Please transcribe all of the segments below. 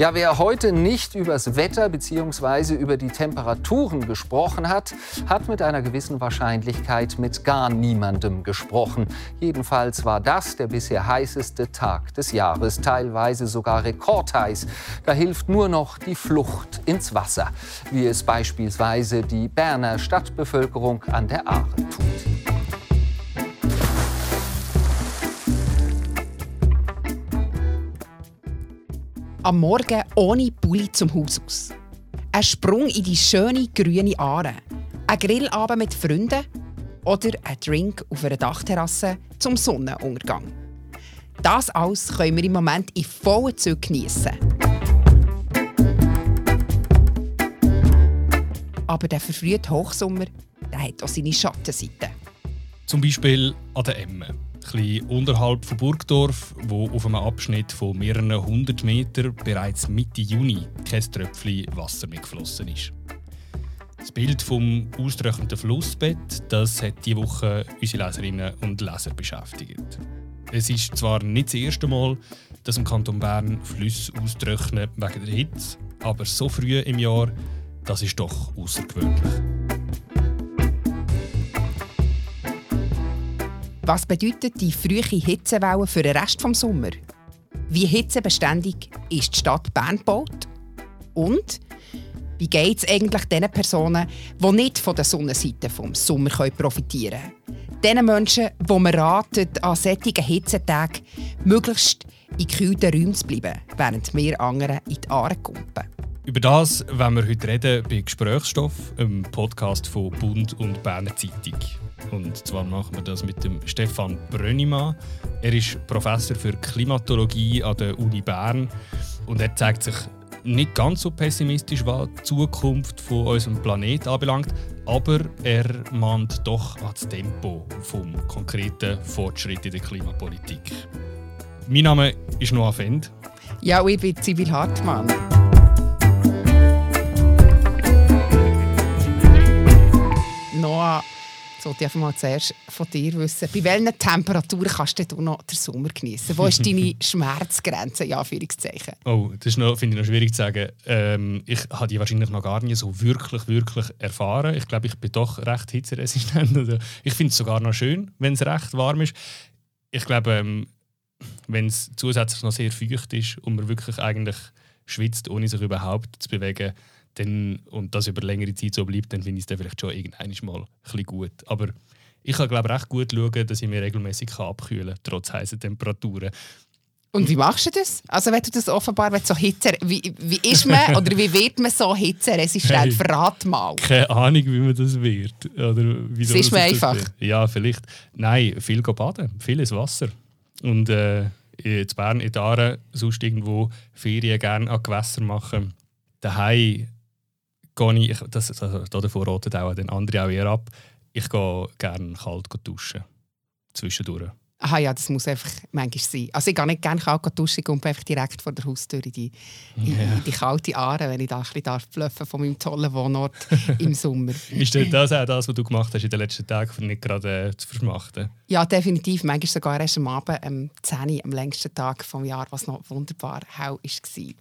Ja, wer heute nicht übers Wetter bzw. über die Temperaturen gesprochen hat, hat mit einer gewissen Wahrscheinlichkeit mit gar niemandem gesprochen. Jedenfalls war das der bisher heißeste Tag des Jahres, teilweise sogar rekordheiß. Da hilft nur noch die Flucht ins Wasser, wie es beispielsweise die Berner Stadtbevölkerung an der Aare tut. Am Morgen ohne Pulli zum Haus aus. Ein Sprung in die schöne grüne Aare. Ein Grillabend mit Freunden oder ein Drink auf einer Dachterrasse zum Sonnenuntergang. Das alles können wir im Moment in vollen Zügen geniessen. Aber der verfrühte Hochsommer der hat auch seine Schattenseiten. Zum Beispiel an der Emme bisschen unterhalb von Burgdorf, wo auf einem Abschnitt von mehreren hundert Metern bereits Mitte Juni kein Tröpfchen Wasser mehr geflossen ist. Das Bild vom austrocknenden Flussbett das hat diese Woche unsere Leserinnen und Leser beschäftigt. Es ist zwar nicht das erste Mal, dass im Kanton Bern Flüsse austrocknen wegen der Hitze, aber so früh im Jahr, das ist doch außergewöhnlich. Was bedeutet die frühe Hitzewelle für den Rest des Sommers? Wie hitzebeständig ist die Stadt Bern gebaut? Und wie geht es eigentlich den Personen, die nicht von der Sonnenseite des Sommer profitieren können? Den Menschen, die man ratet, an solchen Hitzetagen möglichst in kühlten Räumen zu bleiben, während wir anderen in die Aare kumpen. Über das wollen wir heute reden bei Gesprächsstoff, einem Podcast von Bund und Berner Zeitung. Und zwar machen wir das mit dem Stefan Brönnimann. Er ist Professor für Klimatologie an der Uni Bern und er zeigt sich nicht ganz so pessimistisch, was die Zukunft von unserem Planeten anbelangt, aber er mahnt doch an das Tempo vom konkreten Fortschritt in der Klimapolitik. Mein Name ist Noah Fend. Ja, ich bin Sibyl Hartmann. Noah wollte ich einfach mal zuerst von dir wissen, bei welchen Temperaturen kannst du noch den Sommer genießen? Wo ist deine Schmerzgrenze, in Anführungszeichen? Oh, das finde ich noch schwierig zu sagen. Ähm, ich habe die wahrscheinlich noch gar nicht so wirklich, wirklich erfahren. Ich glaube, ich bin doch recht hitzeresistent. Also, ich finde es sogar noch schön, wenn es recht warm ist. Ich glaube, ähm, wenn es zusätzlich noch sehr feucht ist und man wirklich eigentlich schwitzt, ohne sich überhaupt zu bewegen, dann, und das über längere Zeit so bleibt, dann finde ich es dann vielleicht schon irgendwann mal ein gut. Aber ich kann glaube recht gut schauen, dass ich mich regelmäßig abkühlen kann, trotz heißen Temperaturen. Und wie machst du das? Also wenn du das offenbar wenn so Hitze, wie, wie ist man oder wie wird man so hitzeresistent? Hey, Verrat mal. Keine Ahnung, wie man das wird. Oder wie das ist mir einfach. Ja, vielleicht. Nein, viel baden, vieles Wasser. Und äh, in Bern, in Aare, sonst irgendwo Ferien gerne an Gewässer machen. Daheim gehe ich, das, also, davor roten auch den andere auch eher ab, ich gehe gerne kalt duschen. Zwischendurch. Aha, ja, das muss einfach manchmal sein. Also ich gehe nicht gerne kalt duschen und einfach direkt vor der Haustür in die, in, yeah. in die kalte Aare, wenn ich da ein bisschen von meinem tollen Wohnort im Sommer. Ist das auch das, was du gemacht hast in den letzten Tagen, um nicht gerade äh, zu verschmachten? Ja, definitiv. Manchmal sogar erst am Abend, am 10 am längsten Tag des Jahres, was noch wunderbar hell war.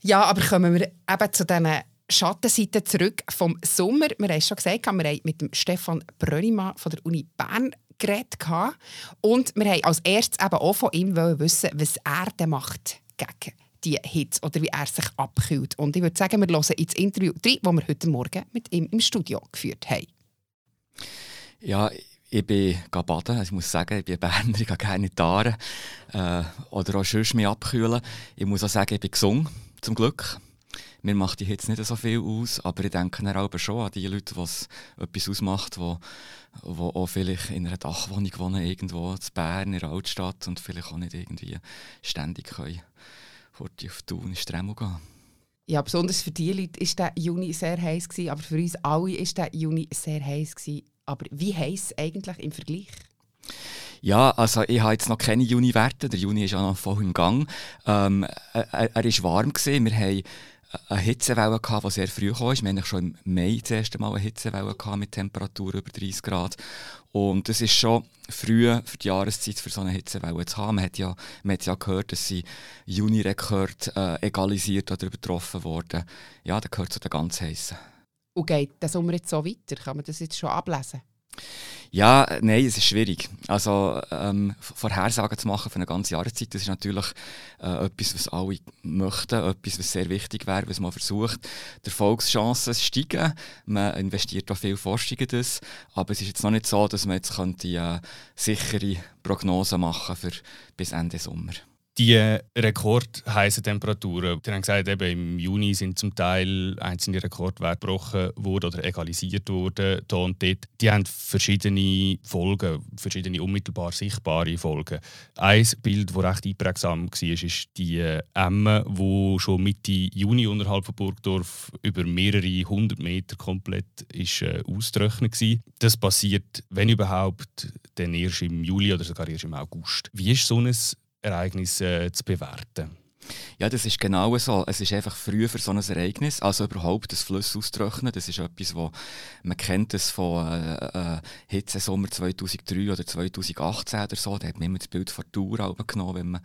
Ja, aber kommen wir eben zu diesen Schattenseite zurück vom Sommer. Wir haben es schon gesagt, wir haben mit dem Stefan Brönnimann von der Uni Bern geredet. Und wir haben als erstes eben auch von ihm wissen, was er denn macht gegen die Hitze oder wie er sich abkühlt. Und ich würde sagen, wir hören ins Interview rein, das wir heute Morgen mit ihm im Studio geführt haben. Ja, ich bin baden. Also ich muss sagen, ich bin Berner, ich gehe gerne in. Äh, oder auch sonst mich abkühlen. Ich muss auch sagen, ich bin gesund, zum Glück. Mir macht die Hitze nicht so viel aus, aber ich denke dann auch schon an die Leute, was etwas ausmacht, wo, wo auch vielleicht in einer Dachwohnung wohnen, irgendwo in Bern, in der Altstadt und vielleicht auch nicht irgendwie ständig können auf die Thun in Stremo gehen. Ja, besonders für diese Leute war der Juni sehr heiß, gewesen, aber für uns alle war der Juni sehr heiß. Gewesen. Aber wie heiß eigentlich im Vergleich? Ja, also ich habe jetzt noch keine Juni-Werte. Der Juni ist ja noch voll im Gang. Ähm, er, er war warm. Gewesen. Wir haben eine Hitzewelle, die sehr früh kam. Wir hatten schon im Mai das erste Mal eine Hitzewelle mit Temperatur über 30 Grad. Und das ist schon früh für die Jahreszeit für so eine Hitzewelle zu haben. Man hat ja, man hat ja gehört, dass sie Juni-Rekord äh, egalisiert oder übertroffen wurden. Ja, das gehört zu den ganz heißen. Und geht der Sommer jetzt so weiter? Kann man das jetzt schon ablesen? Ja, nein, es ist schwierig. Also ähm, Vorhersagen zu machen für eine ganze Jahreszeit, das ist natürlich äh, etwas, was alle möchten, etwas, was sehr wichtig wäre, was man versucht. Die Erfolgschancen steigen, man investiert auch viel Forschung in das, aber es ist jetzt noch nicht so, dass man jetzt könnte, äh, sichere Prognosen machen für bis Ende Sommer. Die rekordheißen Temperaturen, die haben gesagt, eben im Juni sind zum Teil einzelne Rekordwerte gebrochen worden oder egalisiert worden, da und dort. Die haben verschiedene Folgen, verschiedene unmittelbar sichtbare Folgen. Ein Bild, das recht einprägsam war, ist die Emme, die schon Mitte Juni unterhalb von Burgdorf über mehrere hundert Meter komplett ist, äh, ausgetrocknet war. Das passiert, wenn überhaupt, dann erst im Juli oder sogar erst im August. Wie ist so ein Ereignis äh, zu bewerten? Ja, das ist genau so. Es ist einfach früh für so ein Ereignis. Also überhaupt das Fluss austrocknen, das ist etwas, wo man kennt es von äh, äh, Hitzesommer 2003 oder 2018 oder so. Da hat man immer das Bild von Tour genommen, wenn man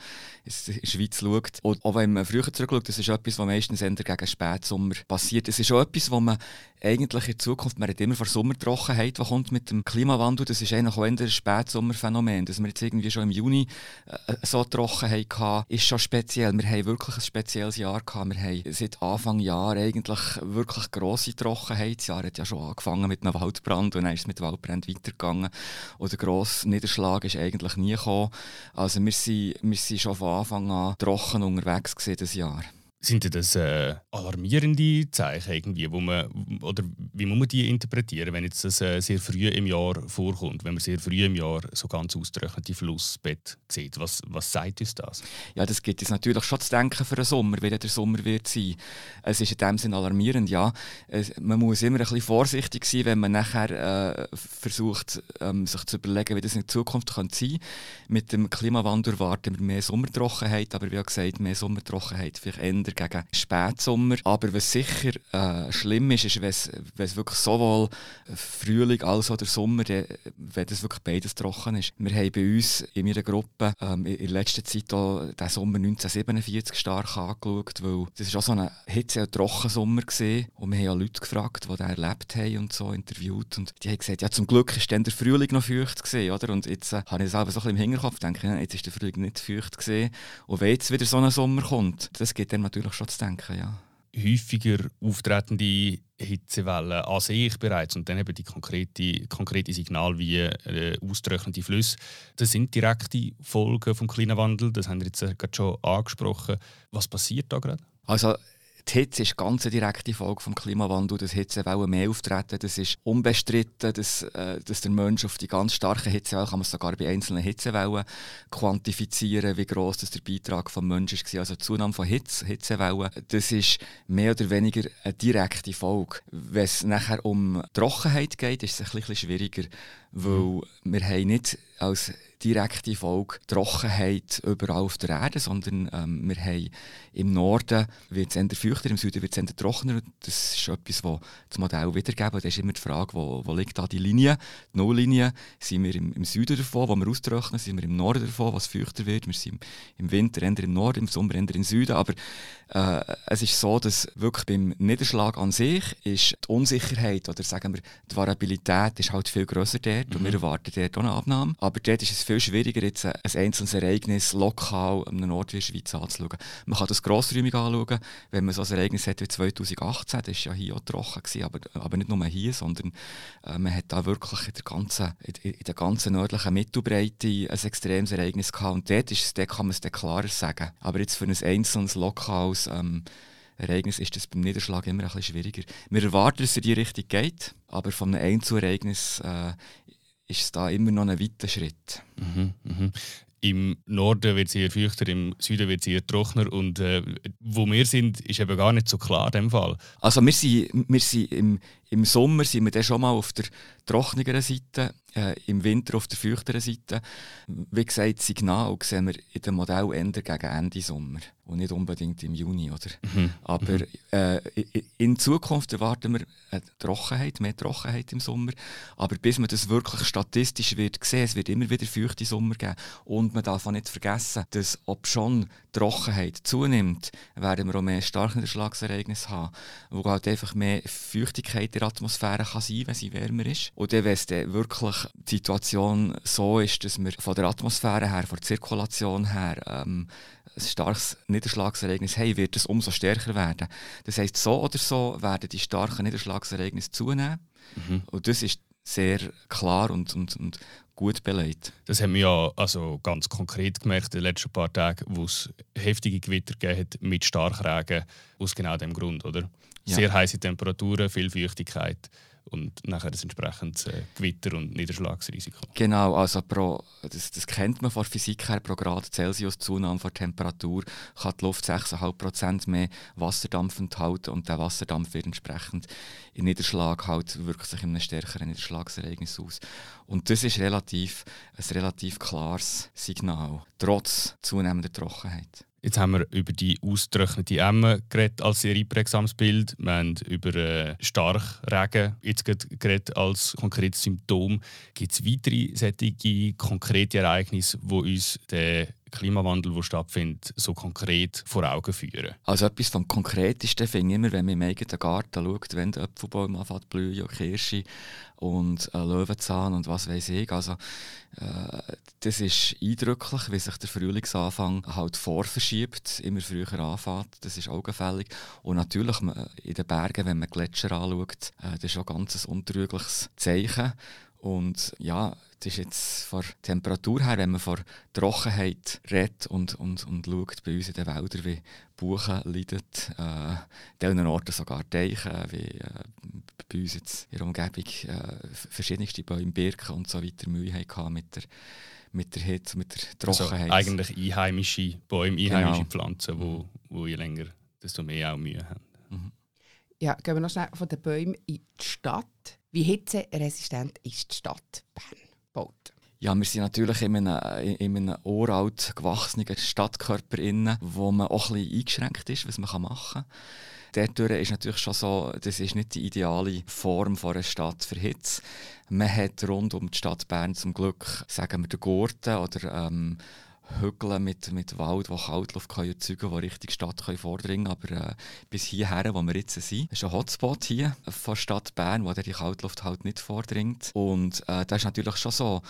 in die Schweiz schaut. Und auch wenn man früher zurückschaut, das ist etwas, was meistens eher gegen Spätsommer passiert. Es ist auch etwas, wo man eigentlich in Zukunft, man hat immer vor Sommertrockenheit, die kommt mit dem Klimawandel, das ist eigentlich auch ein Spätsommerphänomen. Dass wir jetzt irgendwie schon im Juni äh, so Trockenheit hatten, ist schon speziell. Wir haben wirklich ein spezielles Jahr gehabt. Wir haben seit Anfang Jahr eigentlich wirklich grosse Trockenheit. Das Jahr hat ja schon angefangen mit einem Waldbrand und dann ist es mit Waldbrand weitergegangen. Und der grosse Niederschlag ist eigentlich nie gekommen. Also wir sind, wir sind schon von Anfang an trocken unterwegs das Jahr. Sind das äh, alarmierende Zeichen irgendwie, wo man, oder wie muss man die interpretieren, wenn jetzt das äh, sehr früh im Jahr vorkommt, wenn man sehr früh im Jahr so ganz ausgetrocknete Flussbett sieht? Was, was sagt uns das? Ja, das gibt es natürlich schon zu denken für den Sommer, wie der Sommer wird sein. Es ist in dem Sinne alarmierend, ja. Es, man muss immer ein bisschen vorsichtig sein, wenn man nachher äh, versucht, ähm, sich zu überlegen, wie das in Zukunft könnte sein könnte. Mit dem Klimawandel erwarten wir mehr Sommertrockenheit, aber wie gesagt, mehr Sommertrockenheit vielleicht eher gegen Spätsommer. Aber was sicher äh, schlimm ist, ist, wenn es wirklich sowohl Frühling als auch der Sommer, wenn das wirklich beides trocken ist. Wir haben bei uns in meiner Gruppe ähm, in letzter Zeit auch den Sommer 1947 stark angeschaut, weil das war auch so ein Hitze- und Trockensommer gewesen. und wir haben auch Leute gefragt, die den erlebt haben und so interviewt und die haben gesagt, ja zum Glück ist dann der Frühling noch feucht gewesen, oder? Und jetzt äh, habe ich das auch so ein bisschen im Hinterkopf, denke jetzt ist der Frühling nicht feucht gewesen und wenn jetzt wieder so ein Sommer kommt, das geht dann natürlich schon zu denken, ja. Häufiger auftretende Hitzewellen an sich bereits und dann eben die konkrete, konkrete Signal wie äh, austrocknende Flüsse. Das sind direkte Folgen vom Klimawandel, das haben wir jetzt gerade schon angesprochen. Was passiert da gerade? Also die Hitze ist ganz eine direkte Folge vom Klimawandel, dass Hitzewellen mehr auftreten. Das ist unbestritten, dass, äh, dass der Mensch auf die ganz starken Hitzewellen, kann man sogar bei einzelnen Hitzewellen quantifizieren, wie groß das der Beitrag des Menschen war. Also die Zunahme von Hitze, Hitzewellen, das ist mehr oder weniger eine direkte Folge. Wenn es nachher um Trockenheit geht, ist es ein bisschen schwieriger, weil mhm. wir haben nicht als direkte Folge Trockenheit überall auf der Erde, sondern ähm, wir haben im Norden wird es eher feuchter, im Süden wird es eher trockener. Das ist etwas, das das Modell wiedergeben. Da ist immer die Frage, wo, wo liegt da die Linie, die Nulllinie. Sind wir im, im Süden davon, wo wir austrocknen, sind wir im Norden davon, was feuchter wird. Wir sind im Winter eher im Norden, im Sommer eher im Süden. Aber äh, es ist so, dass wirklich beim Niederschlag an sich ist die Unsicherheit oder sagen wir die Variabilität ist halt viel grösser dort mhm. und wir erwarten dort auch eine Abnahme. Aber dort ist es viel schwieriger, jetzt ein einzelnes Ereignis lokal an einem Ort wie der Schweiz anzuschauen. Man kann das grossräumig anschauen, wenn man so ein Ereignis hat wie 2018, das war ja hier auch trocken, gewesen, aber, aber nicht nur hier, sondern äh, man hat da wirklich in der ganzen, in, in der ganzen nördlichen Mittelbreite ein extremes Ereignis gehabt und dort, ist, dort kann man es klarer sagen. Aber jetzt für ein einzelnes lokales ähm, Ereignis ist das beim Niederschlag immer ein bisschen schwieriger. Wir erwarten, dass es in die Richtung geht, aber von einem Einzelereignis äh, ist es da immer noch ein weiter Schritt. Mhm, mh. Im Norden wird es eher feuchter, im Süden wird es eher trockener. Und äh, wo wir sind, ist eben gar nicht so klar in dem Fall. Also wir sind, wir sind im, Im Sommer sind wir dann schon mal auf der trockeneren Seite, äh, im Winter auf der feuchteren Seite. Wie gesagt, Signal sehen wir in dem Modell eher gegen Ende Sommer und nicht unbedingt im Juni. Oder? Mhm. Aber mhm. äh, in Zukunft erwarten wir eine Trockenheit, mehr Trockenheit im Sommer. Aber bis man das wirklich statistisch wird sehen, es wird immer wieder feuchte Sommer geben. Und man darf auch nicht vergessen, dass ob schon Trockenheit zunimmt, werden wir auch mehr Starkniederschlagsereignisse haben, wo halt einfach mehr Feuchtigkeit in der Atmosphäre kann sein wenn sie wärmer ist. Und dann, wenn es dann wirklich die Situation so ist, dass wir von der Atmosphäre her, von der Zirkulation her, ähm, ein starkes Niederschlagsereignis haben, wird es umso stärker werden. Das heisst, so oder so werden die starken Niederschlagsereignisse zunehmen. Mhm. Und das ist sehr klar und, und, und gut beleidigt. Das haben wir ja also ganz konkret gemerkt in den letzten paar Tagen, wo es heftige Gewitter gegeben hat mit Starkregen, aus genau dem Grund, oder? Ja. Sehr heiße Temperaturen, viel Feuchtigkeit und nachher das entsprechende äh, Gewitter- und Niederschlagsrisiko. Genau, also pro, das, das kennt man von Physik her, pro Grad Celsius Zunahme der Temperatur kann die Luft 6,5% mehr Wasserdampf enthalten und der Wasserdampf wird entsprechend in Niederschlag halt wirkt sich in einem stärkeren Niederschlagsereignis aus. Und das ist relativ, ein relativ klares Signal, trotz zunehmender Trockenheit. Jetzt haben wir über die ausgetrocknete Emme geredet als sehr einprägsames Bild. Wir haben über äh, Starkregen jetzt geredet als konkretes Symptom. Gibt es weitere solche konkrete Ereignisse, die uns den Klimawandel, der stattfindet, so konkret vor Augen führen? Also etwas vom Konkretesten finde ich immer, wenn man im eigenen Garten schaut, wenn der Apfelbaum anfängt blühen, und Kirsche und äh, Löwenzahn und was weiß ich. Also äh, das ist eindrücklich, wie sich der Frühlingsanfang halt vorverschiebt, immer früher anfängt. Das ist augenfällig. Und natürlich in den Bergen, wenn man Gletscher anschaut, äh, das ist auch ein ganz untrügliches Zeichen. Und ja, das ist jetzt von der Temperatur her, wenn man von Trockenheit redet und, und, und schaut bei uns in den Wäldern, wie Buchen leiden, äh, an diesen Orten sogar Teiche, wie äh, bei uns jetzt in der Umgebung äh, verschiedenste Bäume, Birken und so weiter Mühe hatten mit der, mit der Hitze, mit der also Trockenheit. Also eigentlich einheimische Bäume, einheimische genau. Pflanzen, wo, wo je länger, desto mehr auch Mühe haben. Mhm. Ja, gehen wir noch schnell von den Bäumen in die Stadt. Wie hitzeresistent ist die Stadt Bern gebaut? Ja, wir sind natürlich in einem, in einem uralt gewachsenen Stadtkörper innen, wo man auch ein bisschen eingeschränkt ist, was man machen kann. Dort ist natürlich schon so, das ist nicht die ideale Form einer Stadt für Hitze. Man hat rund um die Stadt Bern zum Glück, sagen wir, den Gurten oder ähm, Hügel mit, mit Wald, die Kaltluft können erzeugen können, die Richtung Stadt können vordringen Aber äh, bis hierher, wo wir jetzt sind, ist ein Hotspot hier von Stadt Bern, wo die Kaltluft halt nicht vordringt. Und äh, das ist natürlich schon so,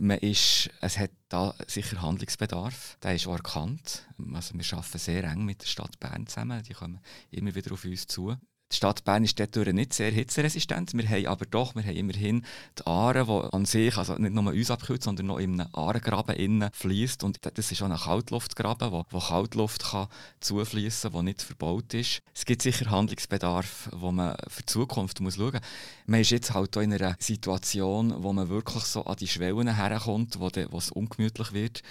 man ist, es hat da sicher Handlungsbedarf. Der ist auch erkannt. Also wir arbeiten sehr eng mit der Stadt Bern zusammen. Die kommen immer wieder auf uns zu. Die Stadt Bern ist dort nicht sehr hitzeresistent. Wir haben aber doch, wir haben immerhin die Aare, die an sich, also nicht nur uns abkühlt, sondern noch in einem Aaregraben innen fließt. Und das ist auch ein Kaltluftgraben, wo, wo Kaltluft kann zufließen, wo nicht verbaut ist. Es gibt sicher Handlungsbedarf, wo man für die Zukunft muss schauen muss. Man ist jetzt halt in einer Situation, wo man wirklich so an die Schwellen herkommt, wo es ungemütlich wird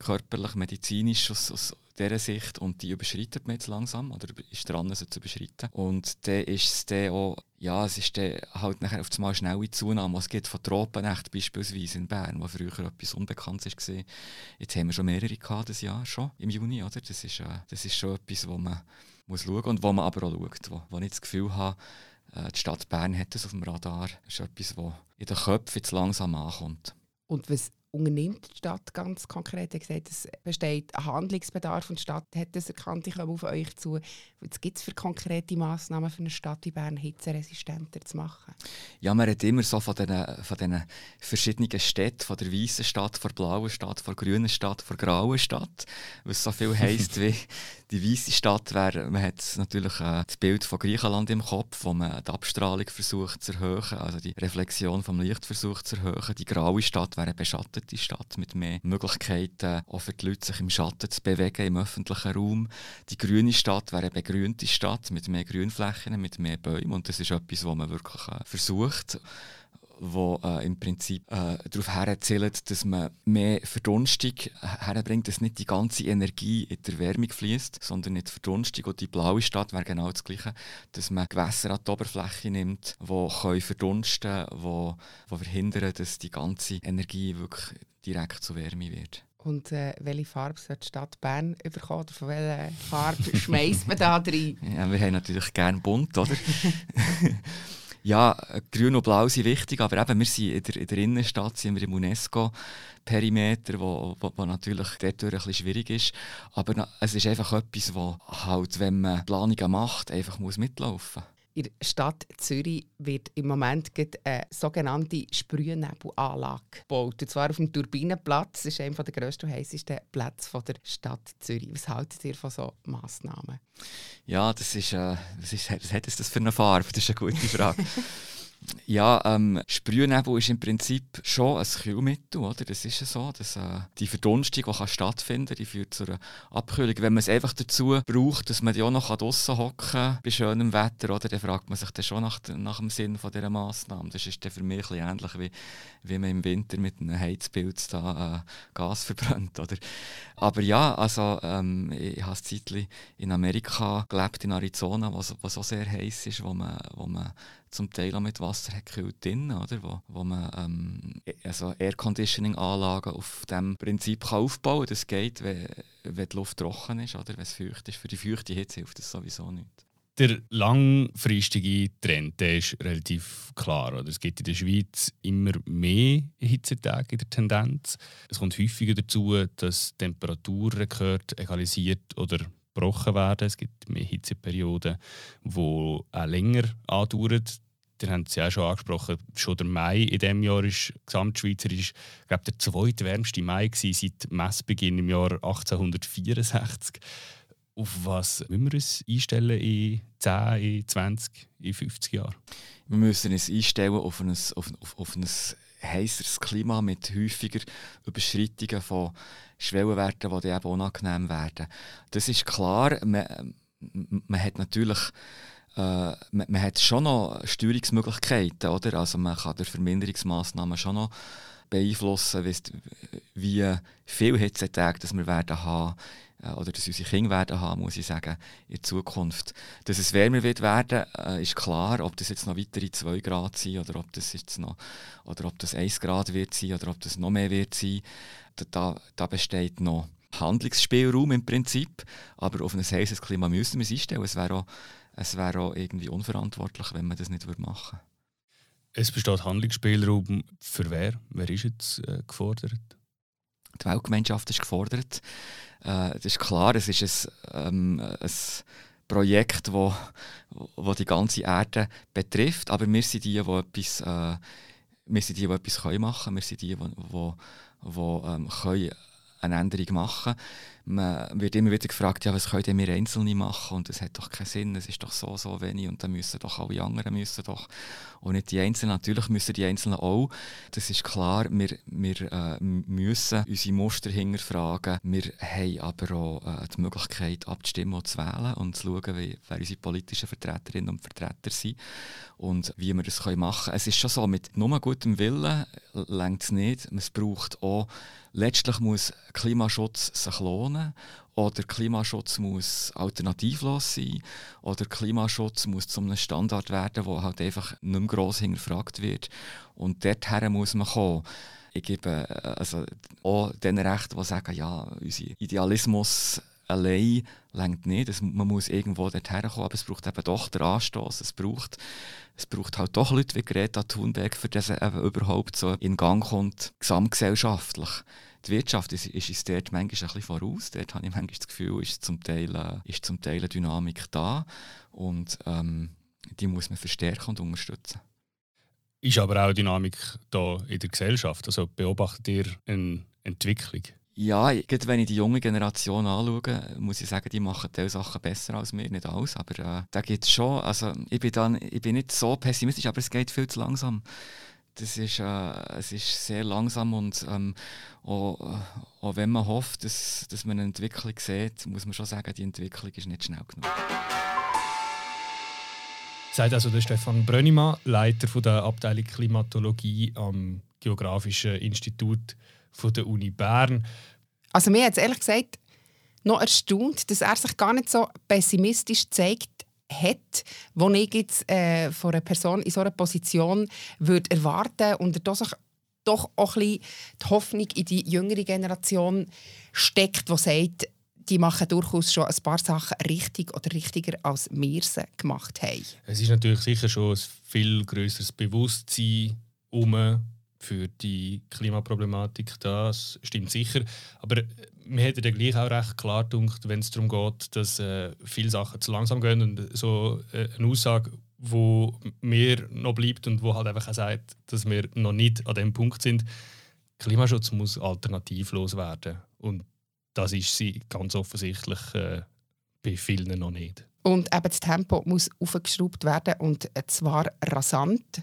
körperlich, medizinisch aus, aus dieser Sicht und die überschreitet man jetzt langsam oder ist dran, sie zu überschreiten. Und dann ist es dann auch, ja, es ist dann halt nachher auf einmal schnelle Zunahme, was geht von Tropennacht beispielsweise in Bern, wo früher etwas Unbekanntes war. Jetzt haben wir schon mehrere gehabt, das Jahr schon, im Juni, oder? Das ist, äh, das ist schon etwas, wo man muss schauen und wo man aber auch schaut, wo, wo ich das Gefühl habe, äh, die Stadt Bern hat das auf dem Radar. Das ist etwas, das in den Köpfen jetzt langsam ankommt. Und was unternimmt die Stadt ganz konkret? Er gesagt, es besteht ein Handlungsbedarf und die Stadt hat das erkannt, ich komme auf euch zu. Was gibt es für konkrete Massnahmen für eine Stadt wie Bern hitzeresistenter zu machen? Ja, man redet immer so von diesen von verschiedenen Städten, von der weißen Stadt, von der blauen Stadt, von der grünen Stadt, von der grauen Stadt, was so viel heisst wie die weiße Stadt wäre, man hat natürlich äh, das Bild von Griechenland im Kopf, wo man die Abstrahlung versucht zu erhöhen, also die Reflexion vom Licht versucht zu erhöhen. Die graue Stadt wäre eine beschattete Stadt mit mehr Möglichkeiten, auch für die Leute sich im Schatten zu bewegen im öffentlichen Raum. Die grüne Stadt wäre eine begrünte Stadt mit mehr Grünflächen, mit mehr Bäumen und das ist etwas, was man wirklich äh, versucht. Wo äh, im Prinzip äh, darauf herzielt, dass man mehr Verdunstung herbringt, dass nicht die ganze Energie in der Wärme fließt, sondern nicht Verdunstung. Und die blaue Stadt wäre genau das Gleiche, dass man Gewässer an die Oberfläche nimmt, die verdunsten können, die verhindern, dass die ganze Energie wirklich direkt zu Wärme wird. Und äh, welche Farbe soll die Stadt Bern bekommen? Oder von welcher Farbe schmeißt man da rein? Ja, wir haben natürlich gerne bunt, oder? ja, grün und blau sind wichtig, aber eben, wir sind in der, in der Innenstadt, sind wir im UNESCO-Perimeter, wo, wo, wo, natürlich dort ein bisschen schwierig ist. Aber es ist einfach etwas, wo halt, wenn man Planungen macht, einfach muss mitlaufen muss. In der Stadt Zürich wird im Moment eine sogenannte Sprühnebelanlage gebaut. Und zwar auf dem Turbinenplatz. Das ist einer der grössten und heißesten Plätze der Stadt Zürich. Was haltet ihr von solchen Massnahmen? Ja, das ist, äh, was, ist, was hat das für eine Farbe? Das ist eine gute Frage. Ja, ähm, Sprühnebel ist im Prinzip schon ein Kühlmittel, oder? Das ist ja so, dass äh, die Verdunstung, die kann stattfinden die führt zu einer Abkühlung. Wenn man es einfach dazu braucht, dass man die auch noch draussen hocken bei schönem Wetter, oder? Dann fragt man sich dann schon nach, nach dem Sinn von dieser Massnahme. Das ist dann für mich ein ähnlich, wie, wie man im Winter mit einem Heizpilz da, äh, Gas verbrennt, oder? Aber ja, also ähm, ich habe Zeitchen in Amerika gelebt, in Arizona, was, auch sehr heiß ist, wo man, wo man zum Teil auch mit Wasser gekühlt drin, oder? Wo, wo man ähm, also Air-Conditioning-Anlagen auf diesem Prinzip kann aufbauen kann. Das geht, wenn, wenn die Luft trocken ist oder wenn es feucht ist. Für die feuchte Hitze hilft das sowieso nicht. Der langfristige Trend der ist relativ klar. Oder? Es gibt in der Schweiz immer mehr Hitzetage in der Tendenz. Es kommt häufiger dazu, dass Temperaturrekorde egalisiert oder gebrochen werden. Es gibt mehr Hitzeperioden, die auch länger andauern. Ihr habt es ja auch schon angesprochen, schon der Mai in diesem Jahr ist gesamtschweizerisch glaube, der zweitwärmste Mai gewesen, seit Messbeginn im Jahr 1864. Auf was müssen wir uns einstellen in 10, in 20, in 50 Jahren? Wir müssen uns einstellen auf ein, auf, auf, auf ein heißeres Klima mit häufiger Überschreitungen von Schwellenwerten, die eben unangenehm werden. Das ist klar, man, man hat natürlich äh, man, man, hat schon noch Steuerungsmöglichkeiten, oder? Also man kann durch Verminderungsmaßnahmen schon noch beeinflussen, wie viel Hitzetage wir werden haben oder dass unsere Kinder werden haben, muss ich sagen, in Zukunft. Dass es wärmer wird werden, äh, ist klar. Ob das jetzt noch weitere 2 Grad sind oder ob das jetzt noch oder ob das 1 Grad wird sein oder ob das noch mehr wird sein, da, da besteht noch Handlungsspielraum im Prinzip. Aber auf ein heißes Klima müssen wir es einstellen. Es wäre auch, es wäre auch irgendwie unverantwortlich, wenn man das nicht machen würde. Es besteht Handlungsspielraum für wer? Wer ist jetzt äh, gefordert? Die Weltgemeinschaft ist gefordert. Äh, ist klar, es ist ein, ähm, ein Projekt, wo, wo die ganze Erde betrifft, aber wir sind die, die etwas, äh, wir sind die, die etwas machen können. Wir sind die, die, die, die ähm, können eine Änderung machen. Man wird immer wieder gefragt, ja, was können wir Einzelne machen? Und das hat doch keinen Sinn, es ist doch so, so wenig. Und dann müssen doch alle anderen müssen doch. Und nicht die Einzelnen. Natürlich müssen die Einzelnen auch, das ist klar, wir, wir äh, müssen unsere Muster hinterfragen, wir haben aber auch äh, die Möglichkeit abzustimmen und zu wählen und zu schauen, wie, wer unsere politischen Vertreterinnen und Vertreter sind und wie wir das machen können. Es ist schon so, mit nur gutem Willen längt es nicht, es braucht auch letztlich muss Klimaschutz sich lohnen oder Klimaschutz muss alternativlos sein oder Klimaschutz muss zu einem Standard werden, wo halt einfach nicht mehr gross hinterfragt wird. Und dorthin muss man kommen. Ich gebe äh, also auch den Recht, die sagen, ja, unser Idealismus allein längt nicht. Es, man muss irgendwo dorthin kommen, aber es braucht eben doch den Anstoß. Es braucht, es braucht halt doch Leute wie Greta Thunberg, für das eben überhaupt so in Gang kommt, gesamtgesellschaftlich. Die Wirtschaft ist, ist uns dort manchmal ein bisschen voraus. Dort habe ich manchmal das Gefühl, ist zum Teil, äh, ist zum Teil eine Dynamik da und ähm, die muss man verstärken und unterstützen. Ist aber auch Dynamik da in der Gesellschaft? Also beobachtet ihr eine Entwicklung? Ja, gerade wenn ich die junge Generation anschaue, muss ich sagen, die machen diese Sachen besser als wir, nicht alles. Aber äh, da geht es schon. Also, ich, bin dann, ich bin nicht so pessimistisch, aber es geht viel zu langsam. Das ist, äh, es ist sehr langsam und ähm, auch, äh, auch, wenn man hofft, dass, dass man eine Entwicklung sieht, muss man schon sagen, die Entwicklung ist nicht schnell genug. Sagt also der Stefan Brönnimann, Leiter der Abteilung Klimatologie am Geografischen Institut der Uni Bern. Also mir hat ehrlich gesagt noch erstaunt, dass er sich gar nicht so pessimistisch zeigt hat, wo ich jetzt äh, von einer Person in so einer Position würde erwarten und er sich doch auch ein bisschen die Hoffnung in die jüngere Generation steckt, die sagt, die machen durchaus schon ein paar Sachen richtig oder richtiger, als wir sie gemacht haben. Es ist natürlich sicher schon ein viel größeres Bewusstsein um für die Klimaproblematik, das stimmt sicher. Aber mir hätte ja gleich auch recht klar gedacht, wenn es darum geht, dass äh, viele Sachen zu langsam gehen und so äh, eine Aussage, wo mir noch bleibt und wo halt einfach auch sagt, dass wir noch nicht an dem Punkt sind. Klimaschutz muss alternativlos werden und das ist sie ganz offensichtlich äh, bei vielen noch nicht. Und eben das Tempo muss aufgeschraubt werden und zwar rasant.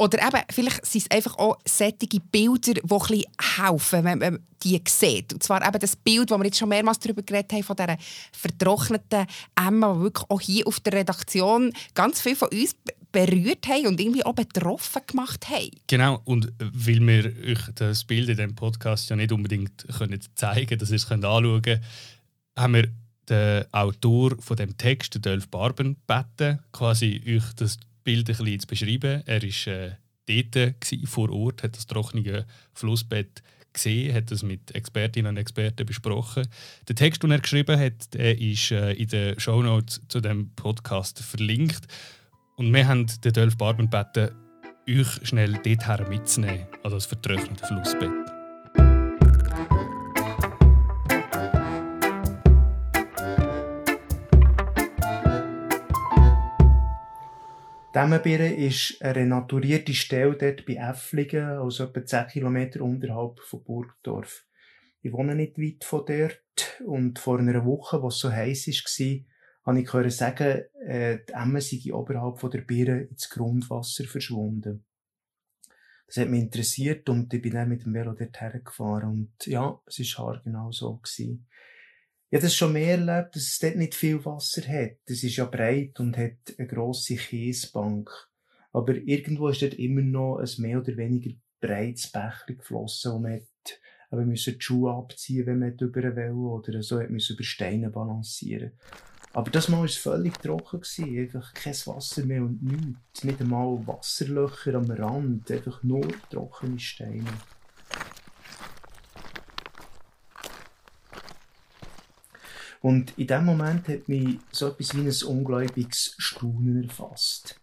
Oder eben, vielleicht sind es einfach auch sättige Bilder, die ein bisschen helfen, wenn man die sieht. Und zwar eben das Bild, das wir jetzt schon mehrmals darüber geredet haben, von dieser vertrockneten Emma, die wirklich auch hier auf der Redaktion ganz viel von uns berührt haben und irgendwie auch betroffen gemacht haben. Genau, und weil wir euch das Bild in diesem Podcast ja nicht unbedingt können zeigen dass ihr es anschauen könnt, haben wir den Autor von dem Text, Dolph Barben, gebeten, quasi euch das Bild ein bisschen zu beschreiben. Er war äh, dort gewesen, vor Ort, hat das trockene Flussbett gesehen, hat das mit Expertinnen und Experten besprochen. Der Text, den er geschrieben hat, der ist äh, in den Shownotes zu dem Podcast verlinkt. Und wir haben den Dolph Barben gebeten, euch schnell dorthin mitzunehmen, an das vertrocknete Flussbett. Demmenbirren ist eine renaturierte Stelle dort bei Äfflingen, also etwa 10 Kilometer unterhalb von Burgdorf. Ich wohne nicht weit von dort und vor einer Woche, wo es so heiß war, habe ich hören sagen, äh, die Emme sei oberhalb der Birre ins Grundwasser verschwunden. Das hat mich interessiert und ich bin dann mit dem Velo dort hergefahren und ja, es war genau so gewesen. Habe das schon mehr erlebt, dass es dort nicht viel Wasser hat. Es ist ja breit und hat eine grosse Kiesbank. Aber irgendwo ist dort immer noch ein mehr oder weniger breites Bächlein geflossen, wo man aber müssen die Schuhe abziehen, wenn man über eine Welle oder so hat über Steine balancieren. Aber das Mal war es völlig trocken. Einfach kein Wasser mehr und nichts. Nicht einmal Wasserlöcher am Rand. Einfach nur trockene Steine. Und in dem Moment hat mich so etwas wie ein ungläubiges Staunen erfasst.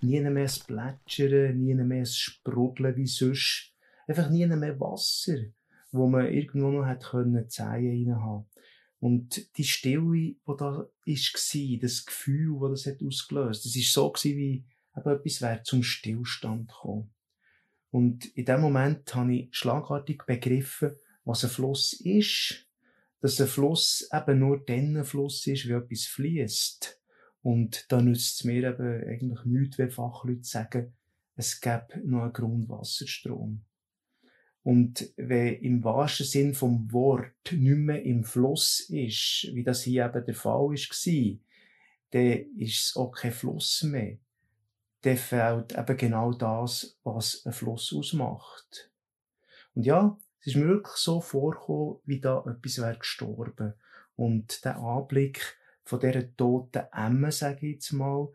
Nie mehr ein Plätschern, nie mehr ein Sprudeln wie sonst. Einfach nie mehr Wasser, wo man irgendwo noch hätte können Zehen reinhaben Und die Stille, die da war, das Gefühl, das das hat ausgelöst, das war so wie eben etwas wäre zum Stillstand gekommen. Und in dem Moment habe ich schlagartig begriffen, was ein Fluss ist dass ein Fluss eben nur dann ein Fluss ist, wie etwas fließt. Und da nützt es mir eben eigentlich nichts, wenn Fachleute sagen, es gäbe noch einen Grundwasserstrom. Und wenn im wahrsten Sinn vom Wort nicht mehr im Fluss ist, wie das hier eben der Fall war, dann ist es auch kein Fluss mehr. Dann fehlt eben genau das, was ein Fluss ausmacht. Und ja, es ist mir wirklich so vorgekommen, wie da etwas wäre gestorben. Und der Anblick von dieser toten Emme, sage ich jetzt mal,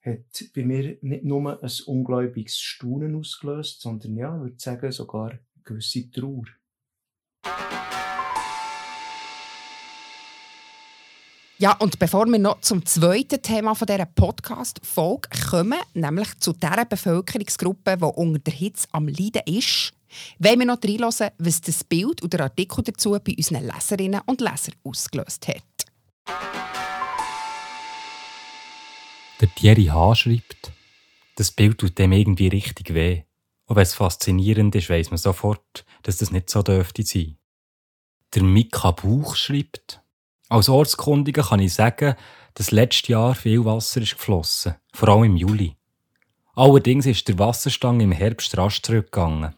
hat bei mir nicht nur ein ungläubiges Staunen ausgelöst, sondern ja, ich würde sagen, sogar eine gewisse Trauer. Ja, und bevor wir noch zum zweiten Thema von dieser Podcast-Folge kommen, nämlich zu der Bevölkerungsgruppe, die unter der Hitze am Leiden ist, wollen wir noch reinhören, was das Bild oder Artikel dazu bei unseren Leserinnen und Lesern ausgelöst hat. Der Thierry H. schreibt, das Bild tut dem irgendwie richtig weh. Und wenn es faszinierend ist, weiss man sofort, dass das nicht so dürfte sein. Der Mika Buch schreibt, als Ortskundiger kann ich sagen, dass letztes Jahr viel Wasser ist geflossen, vor allem im Juli. Allerdings ist der Wasserstand im Herbst rasch zurückgegangen.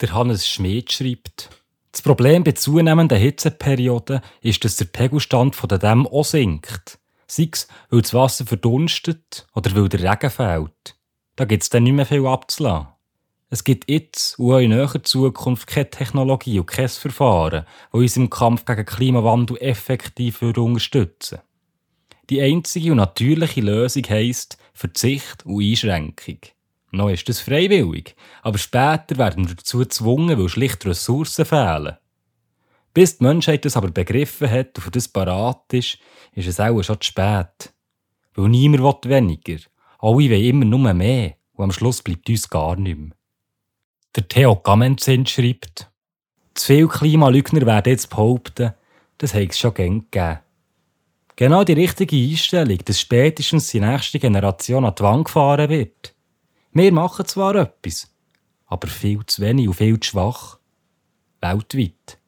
Der Hannes Schmid schreibt, das Problem bei zunehmenden Hitzeperioden ist, dass der Pegelstand von der Dämme auch sinkt. Sei es, weil das Wasser verdunstet oder weil der Regen fehlt. Da gibt es dann nicht mehr viel abzulassen. Es gibt jetzt und auch in näherer Zukunft keine Technologie und kein Verfahren, das uns im Kampf gegen Klimawandel effektiv unterstützen Die einzige und natürliche Lösung heisst Verzicht und Einschränkung. Noch ist das freiwillig, aber später werden wir dazu gezwungen, weil schlicht Ressourcen fehlen. Bis die Menschheit das aber begriffen hat und für das parat ist, ist es auch schon zu spät. Weil niemand will weniger. Alle wollen immer nur mehr und am Schluss bleibt uns gar nichts mehr. Der Theo Gamenzin schreibt, zu viele Klimalügner werden jetzt behaupten, das hätte es schon gern gegeben. Genau die richtige Einstellung, dass spätestens die nächste Generation an die Wand gefahren wird. Wir machen zwar etwas, aber viel zu wenig und viel zu schwach. Weltweit.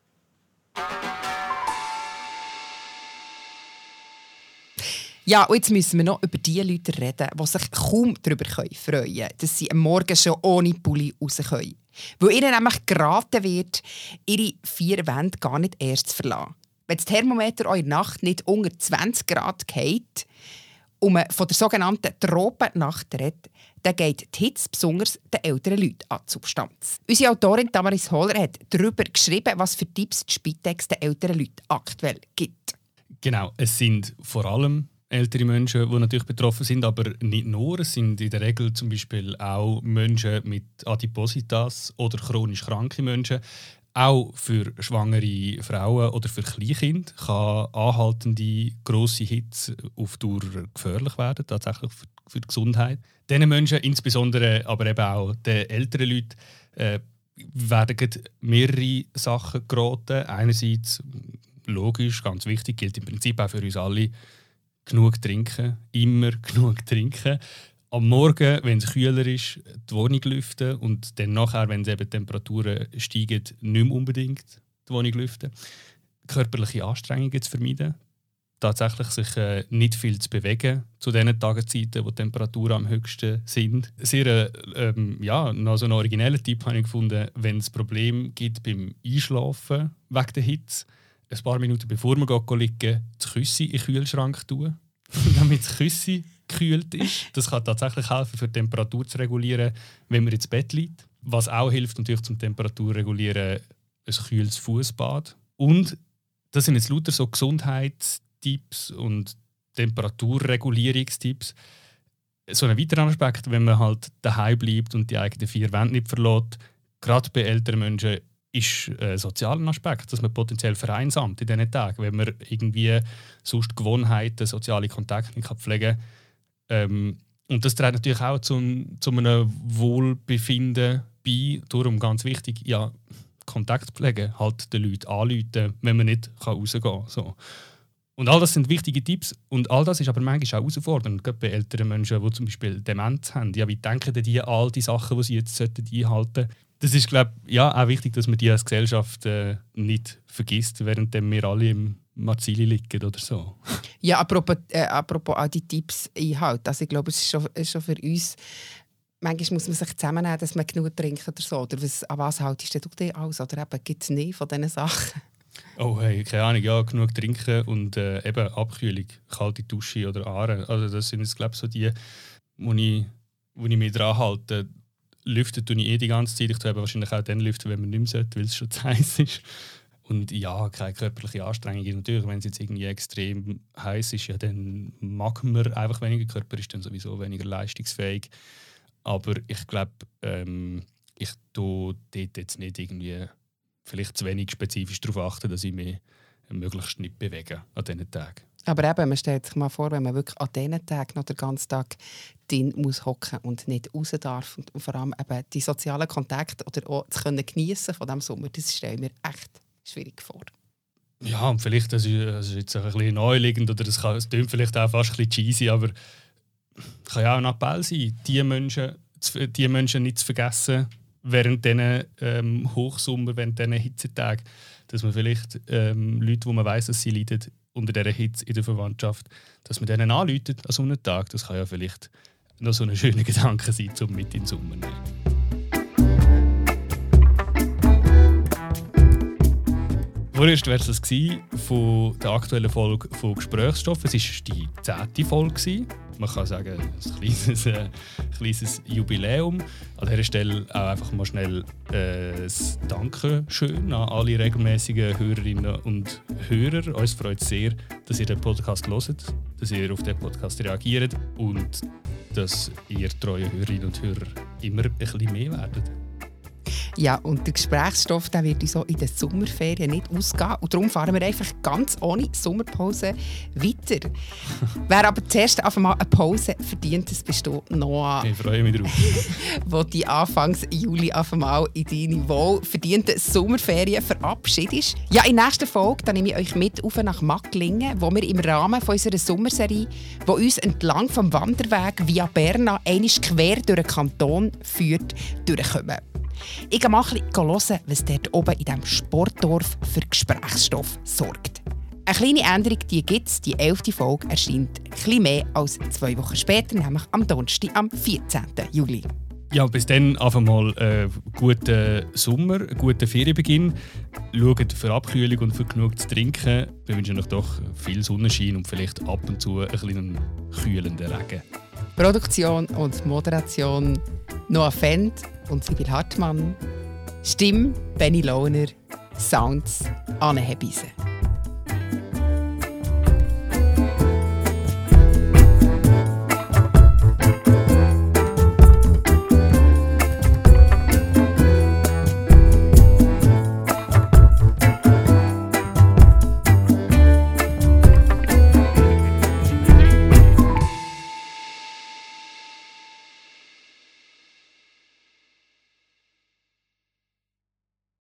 Ja, und jetzt müssen wir noch über die Leute reden, die sich kaum darüber freuen können, dass sie am Morgen schon ohne Pulli raus können. Weil ihnen nämlich geraten wird, ihre vier Wände gar nicht erst zu verlassen. Wenn das Thermometer eure Nacht nicht unter 20 Grad geht man von der sogenannten Tropennacht redet, dann geht die Hitze besonders den älteren Leuten an die Substanz. Unsere Autorin Tamaris Holler hat darüber geschrieben, was für Tipps die Spitex den älteren Leuten aktuell gibt. Genau, es sind vor allem ältere Menschen, die natürlich betroffen sind, aber nicht nur. Es sind in der Regel zum Beispiel auch Menschen mit Adipositas oder chronisch kranke Menschen. Auch für schwangere Frauen oder für Kleinkinder kann anhaltende grosse Hitze auf Dauer gefährlich werden, tatsächlich für, für die Gesundheit. Diesen Menschen, insbesondere aber eben auch den älteren Leuten, äh, werden mehrere Sachen geraten. Einerseits, logisch, ganz wichtig, gilt im Prinzip auch für uns alle, genug trinken, immer genug trinken. Am Morgen, wenn es kühler ist, die Wohnung lüften und dann nachher, wenn eben Temperaturen steigen, nicht mehr unbedingt die Wohnung lüften. Körperliche Anstrengungen zu vermeiden. Tatsächlich sich äh, nicht viel zu bewegen zu den Tageszeiten, wo die Temperaturen am höchsten sind. Sehr äh, ähm, ja, noch so einen originellen Tipp habe ich gefunden, wenn es Probleme gibt beim Einschlafen wegen der Hitze ein paar Minuten bevor man geht, liegen, das Küssi in den Kühlschrank tun, damit das Küssi gekühlt ist. Das kann tatsächlich helfen, für die Temperatur zu regulieren, wenn man ins Bett liegt. Was auch hilft natürlich zum Temperatur regulieren, ein kühles Fußbad. Und das sind jetzt lauter so Gesundheitstipps und Temperaturregulierungstipps. So ein weiterer Aspekt, wenn man halt daheim bleibt und die eigenen vier Wände nicht verlässt, gerade bei älteren Menschen ist ein sozialer Aspekt, dass man potenziell vereinsamt in diesen Tagen, wenn man irgendwie sonst Gewohnheiten, soziale Kontakte nicht pflegen kann. Ähm, und das trägt natürlich auch zum, zu einem Wohlbefinden bei. Darum ganz wichtig, ja, Kontakt pflegen, halt den Leuten anrufen, wenn man nicht rausgehen kann. So. Und all das sind wichtige Tipps. Und all das ist aber manchmal auch herausfordernd, gerade bei älteren Menschen, die zum Beispiel Demenz haben. Ja, wie denken die all die Sachen, die sie jetzt einhalten sollten? das ist, glaube ja, auch wichtig, dass man die als Gesellschaft äh, nicht vergisst, während wir alle im Marzili liegen oder so. Ja, apropos, äh, apropos auch die Tipps einhalten. Also ich glaube, es ist schon, ist schon für uns manchmal muss man sich zusammennehmen, dass man genug trinkt oder so. Oder was, an was haltest du dich aus? Oder gibt es nie von diesen Sachen? Oh, hey, keine Ahnung, ja, genug trinken und äh, eben Abkühlung, kalte Dusche oder Aare. Also das sind jetzt, glaube ich, so die, wo ich, wo ich mich dran halte lüften tue ich eh die ganze Zeit. Ich tue wahrscheinlich auch dann lüften, wenn man nicht mehr sollte, weil es schon zu heiß ist. Und ja, keine körperliche Anstrengung. Natürlich, wenn es jetzt irgendwie extrem heiß ist, ja, dann mag man einfach weniger. Körper ist dann sowieso weniger leistungsfähig. Aber ich glaube, ähm, ich tue dort jetzt nicht irgendwie vielleicht zu wenig spezifisch darauf achten, dass ich mich möglichst nicht bewege an diesen Tagen. Aber eben, man stellt sich mal vor, wenn man wirklich an diesen Tagen noch den ganzen Tag drin muss hocken und nicht raus darf und vor allem eben die sozialen Kontakte oder auch können geniessen von diesem Sommer, das stelle ich mir echt schwierig vor. Ja, und vielleicht, das ist, ist jetzt ein bisschen neuliegend oder das, kann, klingt vielleicht auch fast ein bisschen cheesy, aber es kann ja auch ein Appell sein, die Menschen, die Menschen nicht zu vergessen, während diesen ähm, Hochsommer, während diesen Hitzetagen, dass man vielleicht ähm, Leute, wo man weiß, dass sie leiden, unter dieser Hitze in der Verwandtschaft, dass man denen anläutet an so einem Tag. Das kann ja vielleicht noch so ein schöner Gedanke sein, um mit in den Sommer zu nehmen. Vorerst wäre es von der aktuellen Folge von Gesprächsstoff. Es war die zehnte Folge. Man kann sagen, ein kleines, äh, kleines Jubiläum. An dieser Stelle auch einfach mal schnell äh, ein Dankeschön an alle regelmäßigen Hörerinnen und Hörer. Uns freut es sehr, dass ihr den Podcast hört, dass ihr auf den Podcast reagiert und dass ihr treue Hörerinnen und Hörer immer ein bisschen mehr werdet. Ja, und der Gesprächsstoff der wird uns so in den Sommerferien nicht ausgehen. Und darum fahren wir einfach ganz ohne Sommerpause weiter. Wer aber zuerst auf einmal eine Pause verdient, das bist du, Noah. Ich freue mich drauf. wo die Anfangs Juli auf einmal in deine wohl verdienten Sommerferien verabschiedest. Ja, in der nächsten Folge dann nehme ich euch mit auf nach Macklingen, wo wir im Rahmen von unserer Sommerserie, wo uns entlang vom Wanderweg via Berna einmal quer durch den Kanton führt, durchkommen. Ich gehe mal ein bisschen hören, was dort oben in diesem Sportdorf für Gesprächsstoff sorgt. Eine kleine Änderung gibt es. Die elfte Folge erscheint etwas mehr als zwei Wochen später, nämlich am Donnerstag, am 14. Juli. Ja, bis dann einfach mal äh, guten Sommer, guten Ferienbeginn. Schaut für Abkühlung und für genug zu trinken. Wir wünschen euch doch viel Sonnenschein und vielleicht ab und zu ein bisschen kühlenden Regen. Produktion und Moderation Noah Fendt und Sibyl Hartmann. Stimme Benny Lohner. Sounds Anne Hebise.